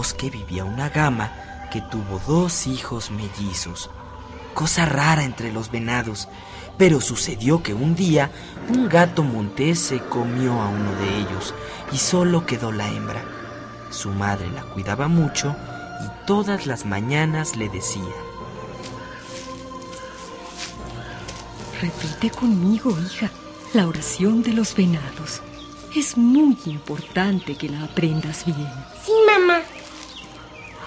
Bosque vivía una gama que tuvo dos hijos mellizos. Cosa rara entre los venados, pero sucedió que un día un gato montés se comió a uno de ellos y solo quedó la hembra. Su madre la cuidaba mucho y todas las mañanas le decía, Repite conmigo, hija, la oración de los venados. Es muy importante que la aprendas bien.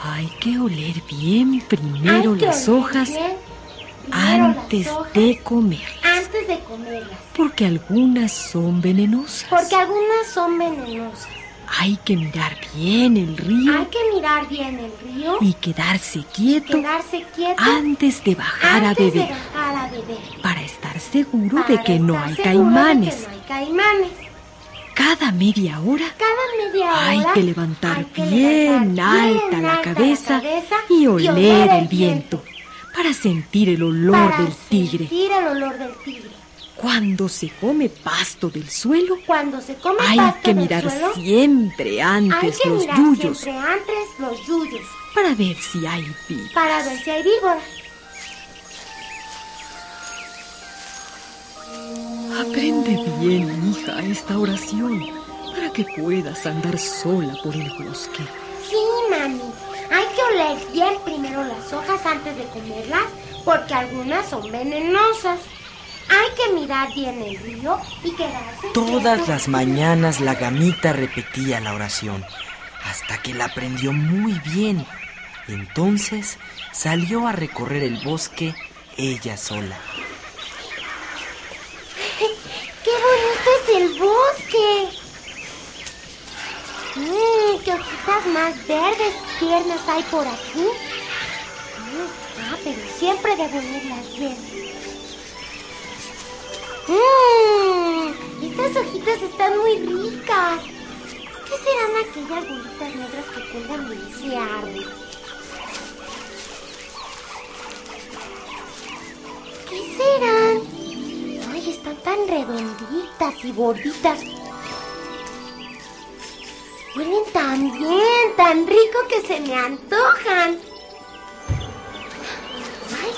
Hay que oler bien primero las hojas bien primero antes las hojas de comerlas, Antes de comerlas. porque algunas son venenosas. Porque algunas son venenosas. Hay que mirar bien el río Hay que mirar bien el río y quedarse quieto quedarse quieto antes de bajar a beber de bajar a beber. para estar seguro Para de que no estar hay seguro de que no hay caimanes. Cada media hora Cada media hay que levantar hay que bien levantar alta bien la cabeza cabeza y oler el viento para sentir el olor para del tigre. sentir el olor del tigre. Cuando se come pasto del suelo, Cuando se come hay pasto que del mirar suelo, siempre hay antes que los mirar yuyos siempre antes los yuyos para ver si hay víboras. para ver si hay víboras. Aprende bien, hija, esta oración para que puedas andar sola por el bosque. Sí, mami. Hay que oler bien primero las hojas antes de comerlas porque algunas son venenosas. Hay que mirar bien el río y quedarse Todas quieto. las mañanas la gamita repetía la oración, hasta que la aprendió muy bien. Entonces salió a recorrer el bosque ella sola. ¡Qué bonito es el bosque! Mmm, qué hojitas más verdes tiernas hay por aquí. Mm, ah, pero siempre debo olerlas bien. Mmm, estas hojitas están muy ricas. ¿Qué serán aquellas bolitas negras que cuelgan de ese árbol? ¿Qué serán? Ay, están tan redonditas y gorditas. Huelen tan bien, tan rico que se me antojan. Ay,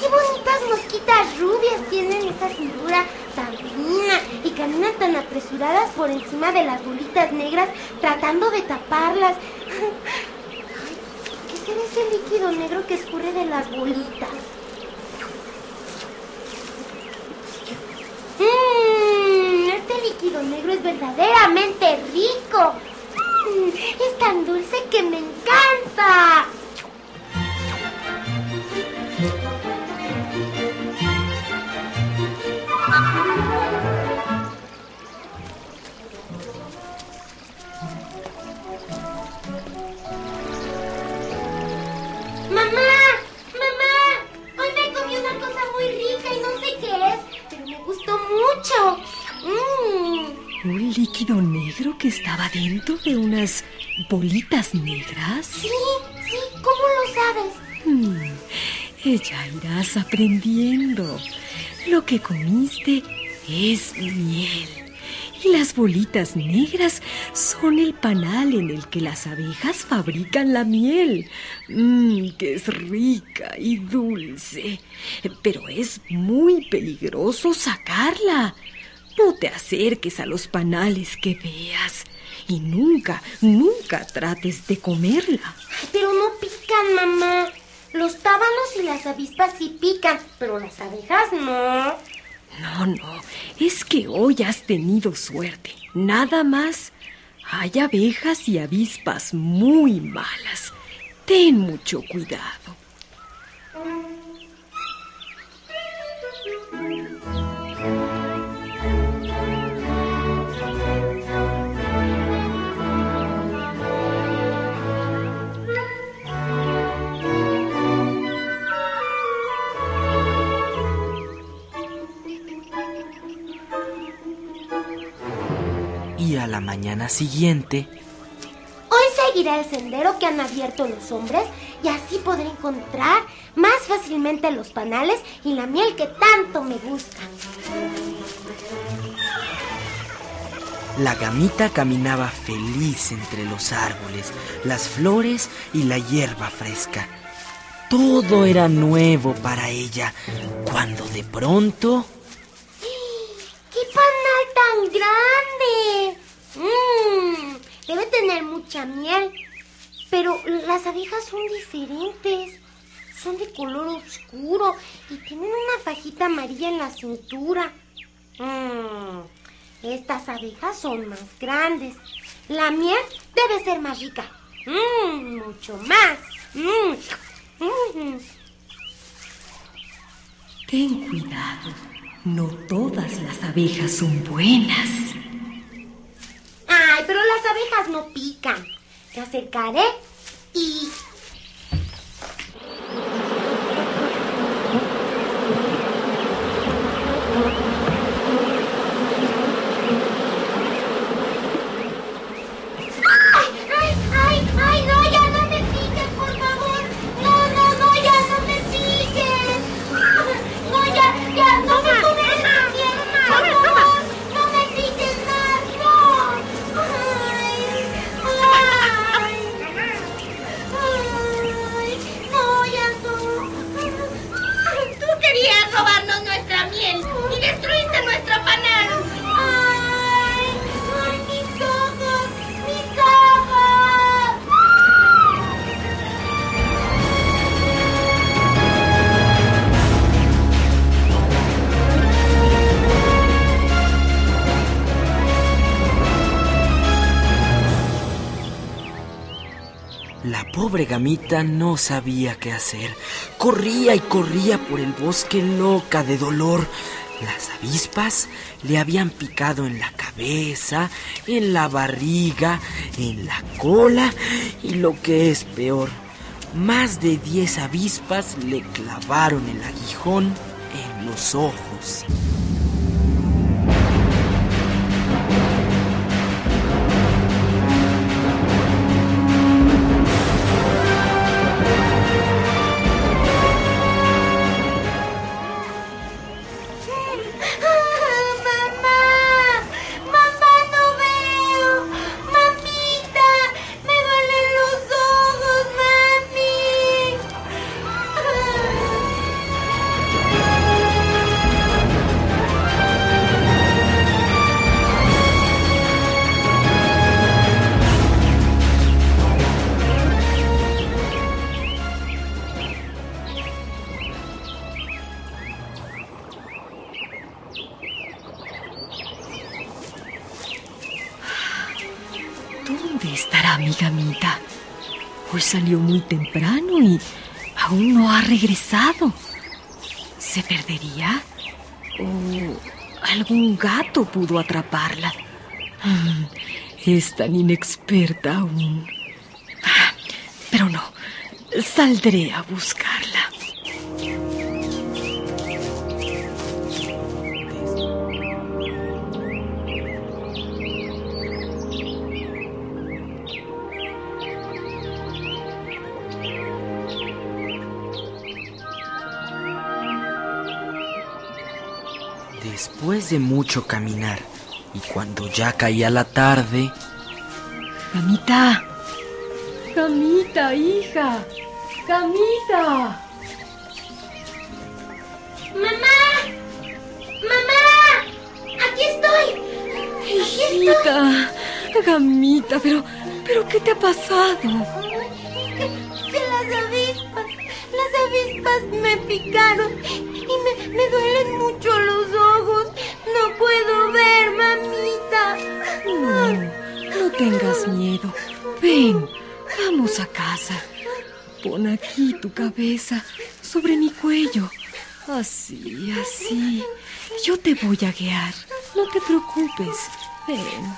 qué bonitas mosquitas rubias tienen esa cintura tan fina y caminan tan apresuradas por encima de las bolitas negras tratando de taparlas. Ay, ¿qué será ese líquido negro que escurre de las bolitas? Mmm, líquido negro es verdaderamente rico. Mm, es tan dulce que me encanta. De unas bolitas negras? Sí, sí, ¿cómo lo sabes? Mm, ya irás aprendiendo. Lo que comiste es miel. Y las bolitas negras son el panal en el que las abejas fabrican la miel. Mmm, que es rica y dulce. Pero es muy peligroso sacarla. No te acerques a los panales que veas. Y nunca, nunca trates de comerla. Pero no pican, mamá. Los tábanos y las avispas sí pican, pero las abejas no. No, no, es que hoy has tenido suerte. Nada más. Hay abejas y avispas muy malas. Ten mucho cuidado. Y mañana siguiente, Hoy seguiré el sendero que han abierto los hombres y así podré encontrar más fácilmente los panales y la miel que tanto me gusta. la gamita caminaba feliz entre los árboles, las flores y la hierba fresca. Todo era nuevo para ella, cuando de pronto... ¡Qué panal tan grande! Debe tener mucha miel. Pero las abejas son diferentes. Son de color oscuro y tienen una fajita amarilla en la cintura. Mmm, estas abejas son más grandes. La miel debe ser más rica. Mmm, mucho más. Mmm, mmm. Ten cuidado. No todas las abejas son buenas. Ay, pero las abejas no pican. Me acercaré y... pobre gamita no sabía qué hacer. Corría y corría por el bosque loca de dolor. Las avispas le habían picado en la cabeza, en la barriga, en la cola y lo que es peor, más de diez avispas le clavaron el aguijón en los ojos. ¿Dónde estará mi gamita? Hoy salió muy temprano y aún no ha regresado. ¿Se perdería? ¿O algún gato pudo atraparla? Mm, Es tan inexperta aún. Ah, Pero no, saldré a buscarla. Después de mucho caminar y cuando ya caía la tarde, Gamita. Gamita, hija. Gamita. ¡Mamá! ¡Mamá! ¡Aquí estoy! ¡Aquí estoy! Hijita. Gamita, pero, pero ¿qué te ha pasado? Que las avispas, las avispas me picaron y me, me duelen mucho los ojos. No puedo ver, mamita. No, no tengas miedo. Ven, vamos a casa. Pon aquí tu cabeza sobre mi cuello. Así, así. Yo te voy a guiar. No te preocupes. Ven.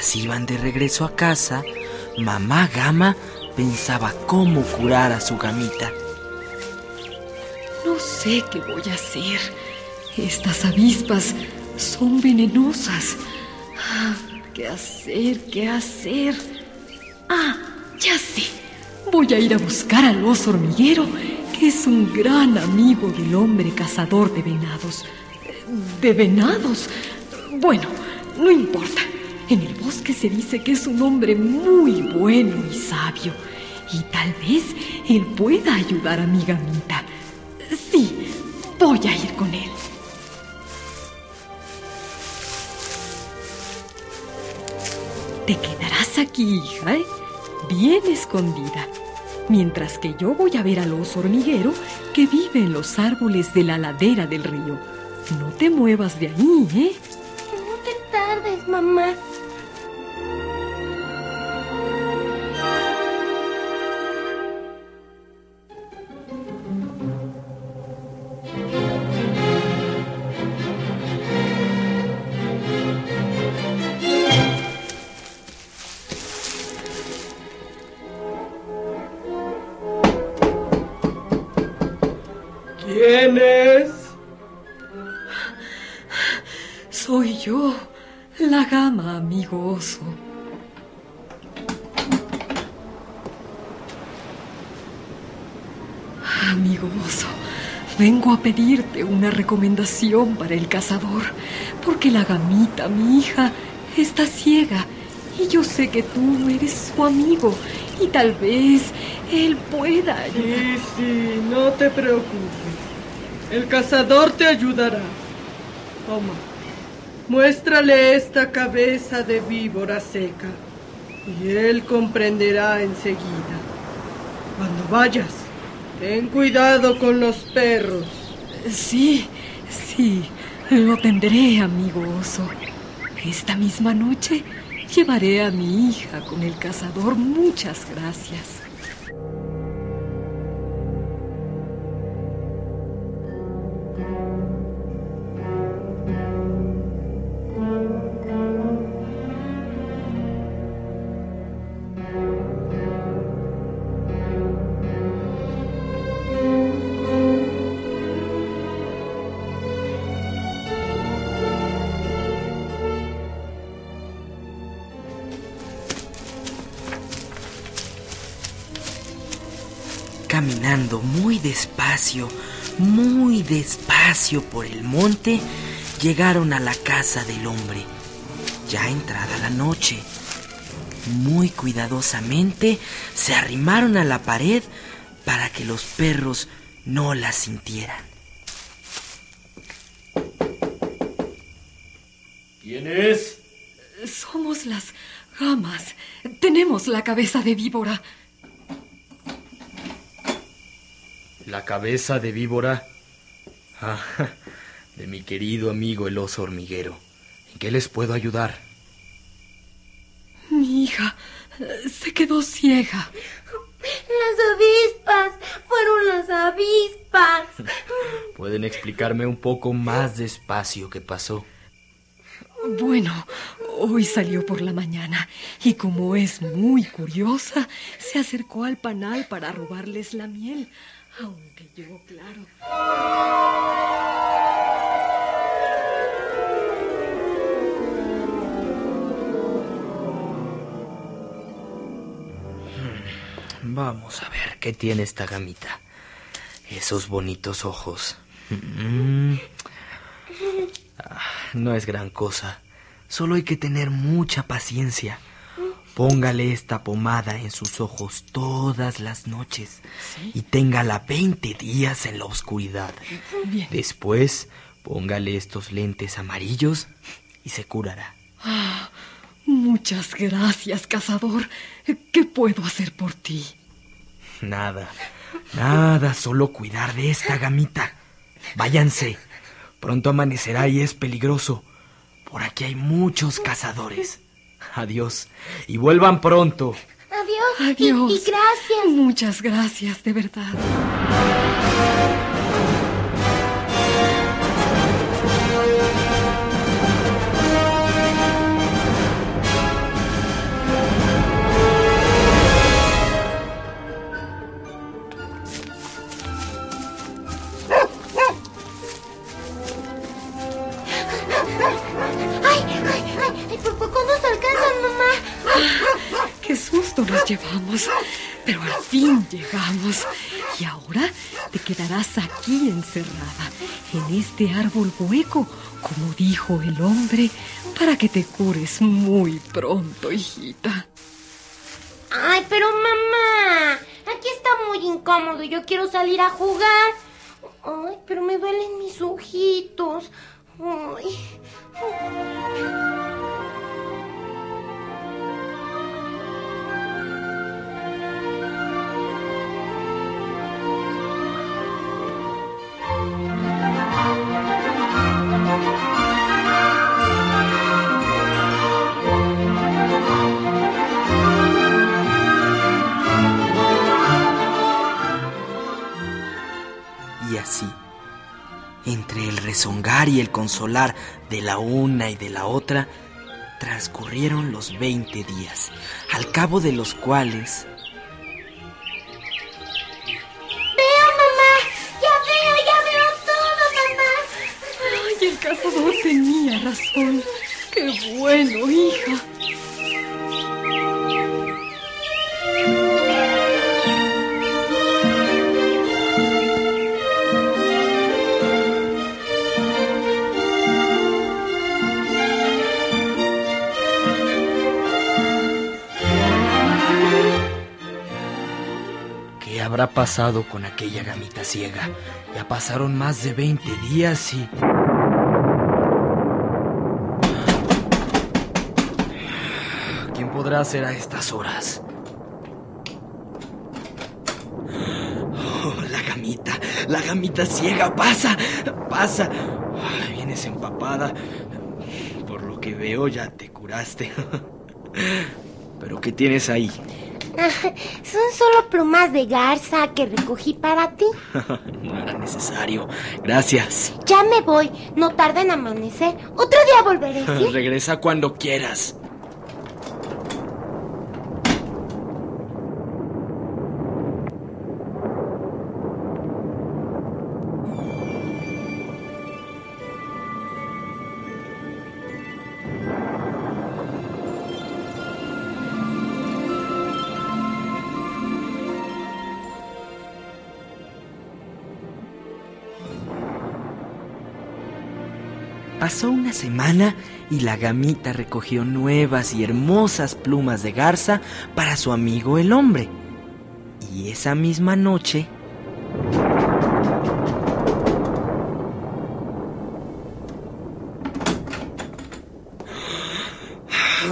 Mientras iban de regreso a casa, mamá Gama pensaba cómo curar a su gamita. No sé qué voy a hacer. Estas avispas son venenosas. Ah, ¿Qué hacer? ¿Qué hacer? Ah, ya sé. Voy a ir a buscar al oso hormiguero, que es un gran amigo del hombre cazador de venados. ¿De venados? Bueno, no importa. En el bosque se dice que es un hombre muy bueno y sabio. Y tal vez él pueda ayudar a mi gamita. Sí, voy a ir con él. Te quedarás aquí, hija, ¿eh? bien escondida. Mientras que yo voy a ver al oso hormiguero que vive en los árboles de la ladera del río. No te muevas de ahí, ¿eh? No te tardes, mamá. Amigo oso, vengo a pedirte una recomendación para el cazador, porque la gamita, mi hija, está ciega y yo sé que tú eres su amigo y tal vez él pueda ayudar. Sí, sí, no te preocupes. El cazador te ayudará. Toma. Muéstrale esta cabeza de víbora seca y él comprenderá enseguida. Cuando vayas, ten cuidado con los perros. Sí, sí, lo tendré, amigo oso. Esta misma noche llevaré a mi hija con el cazador. Muchas gracias. Caminando muy despacio, muy despacio por el monte, llegaron a la casa del hombre. Ya entrada la noche, muy cuidadosamente se arrimaron a la pared para que los perros no la sintieran. ¿Quién es? Somos las gamas. Tenemos la cabeza de víbora. La cabeza de víbora. Ah, de mi querido amigo el oso hormiguero. ¿En qué les puedo ayudar? Mi hija eh, se quedó ciega. Las avispas, fueron las avispas. ¿Pueden explicarme un poco más despacio qué pasó? Bueno, hoy salió por la mañana y como es muy curiosa, se acercó al panal para robarles la miel. Aunque yo, claro. Vamos a ver qué tiene esta gamita. Esos bonitos ojos. Mm. Ah, no es gran cosa. Solo hay que tener mucha paciencia. Póngale esta pomada en sus ojos todas las noches y téngala 20 días en la oscuridad. Bien. Después, póngale estos lentes amarillos y se curará. Ah, muchas gracias, cazador. ¿Qué puedo hacer por ti? Nada, nada, solo cuidar de esta gamita. Váyanse. Pronto amanecerá y es peligroso. Por aquí hay muchos cazadores. Adiós. Y vuelvan pronto. Adiós. Adiós. Y, y gracias. Muchas gracias, de verdad. Llegamos. Y ahora te quedarás aquí encerrada, en este árbol hueco, como dijo el hombre, para que te cures muy pronto, hijita. Ay, pero mamá, aquí está muy incómodo. Yo quiero salir a jugar. Ay, pero me duelen mis ojitos. Ay. Y y el consolar de la una y de la otra, transcurrieron los veinte días, al cabo de los cuales Veo, mamá. Ya veo, ya veo todo, mamá. Ay, el cazador tenía razón. Qué bueno, hija. Pasado con aquella gamita ciega? Ya pasaron más de 20 días y... ¿Quién podrá ser a estas horas? Oh, la gamita, la gamita ciega, pasa, pasa. Vienes empapada. Por lo que veo ya te curaste. ¿Pero qué tienes ahí? Son solo plumas de garza que recogí para ti. No era necesario. Gracias. Ya me voy. No tarda en amanecer. Otro día volveré, ¿sí? Regresa cuando quieras. Pasó una semana y la gamita recogió nuevas y hermosas plumas de garza para su amigo el hombre. Y esa misma noche...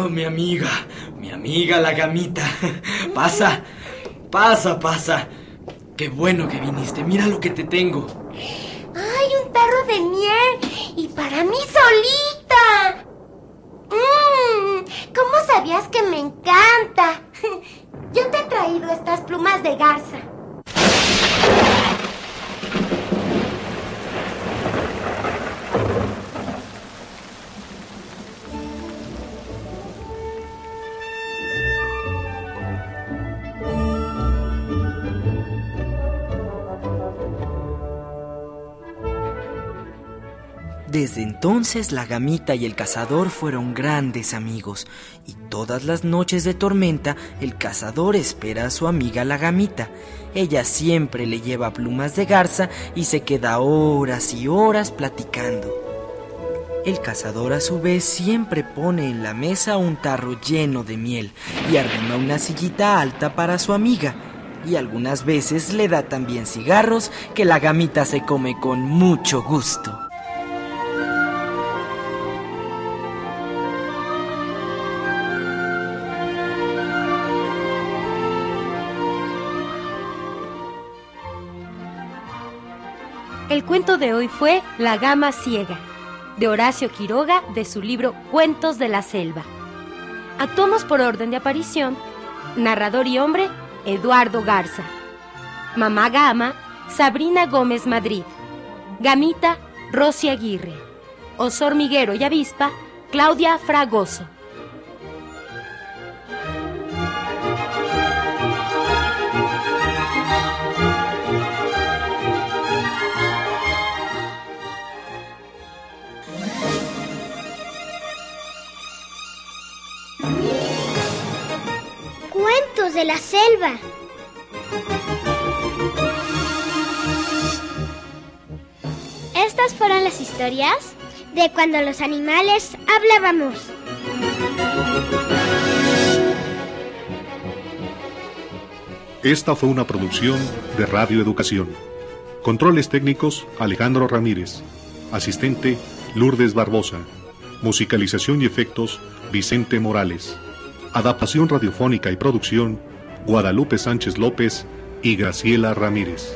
Oh, mi amiga, mi amiga la gamita. Pasa, pasa, pasa. Qué bueno que viniste. Mira lo que te tengo. ¡Ay, un tarro de miel! ¡Y para mí solita! Mmm, ¿Cómo sabías que me encanta? Yo te he traído estas plumas de garza. Desde entonces la gamita y el cazador fueron grandes amigos, y todas las noches de tormenta el cazador espera a su amiga la gamita. Ella siempre le lleva plumas de garza y se queda horas y horas platicando. El cazador a su vez siempre pone en la mesa un tarro lleno de miel y arrima una sillita alta para su amiga. Y algunas veces le da también cigarros que la gamita se come con mucho gusto. Cuento de hoy fue La gama ciega, de Horacio Quiroga, de su libro Cuentos de la Selva. Actuamos por orden de aparición. Narrador y hombre, Eduardo Garza. Mamá Gama, Sabrina Gómez Madrid. Gamita, Rosy Aguirre. Oso hormiguero y avispa, Claudia Fragoso. De la selva. Estas fueron las historias De cuando los animales hablábamos. Esta fue una producción de Radio Educación. Controles técnicos Alejandro Ramírez. Asistente Lourdes Barbosa. Musicalización y efectos Vicente Morales. Adaptación radiofónica y producción Guadalupe Sánchez López y Graciela Ramírez.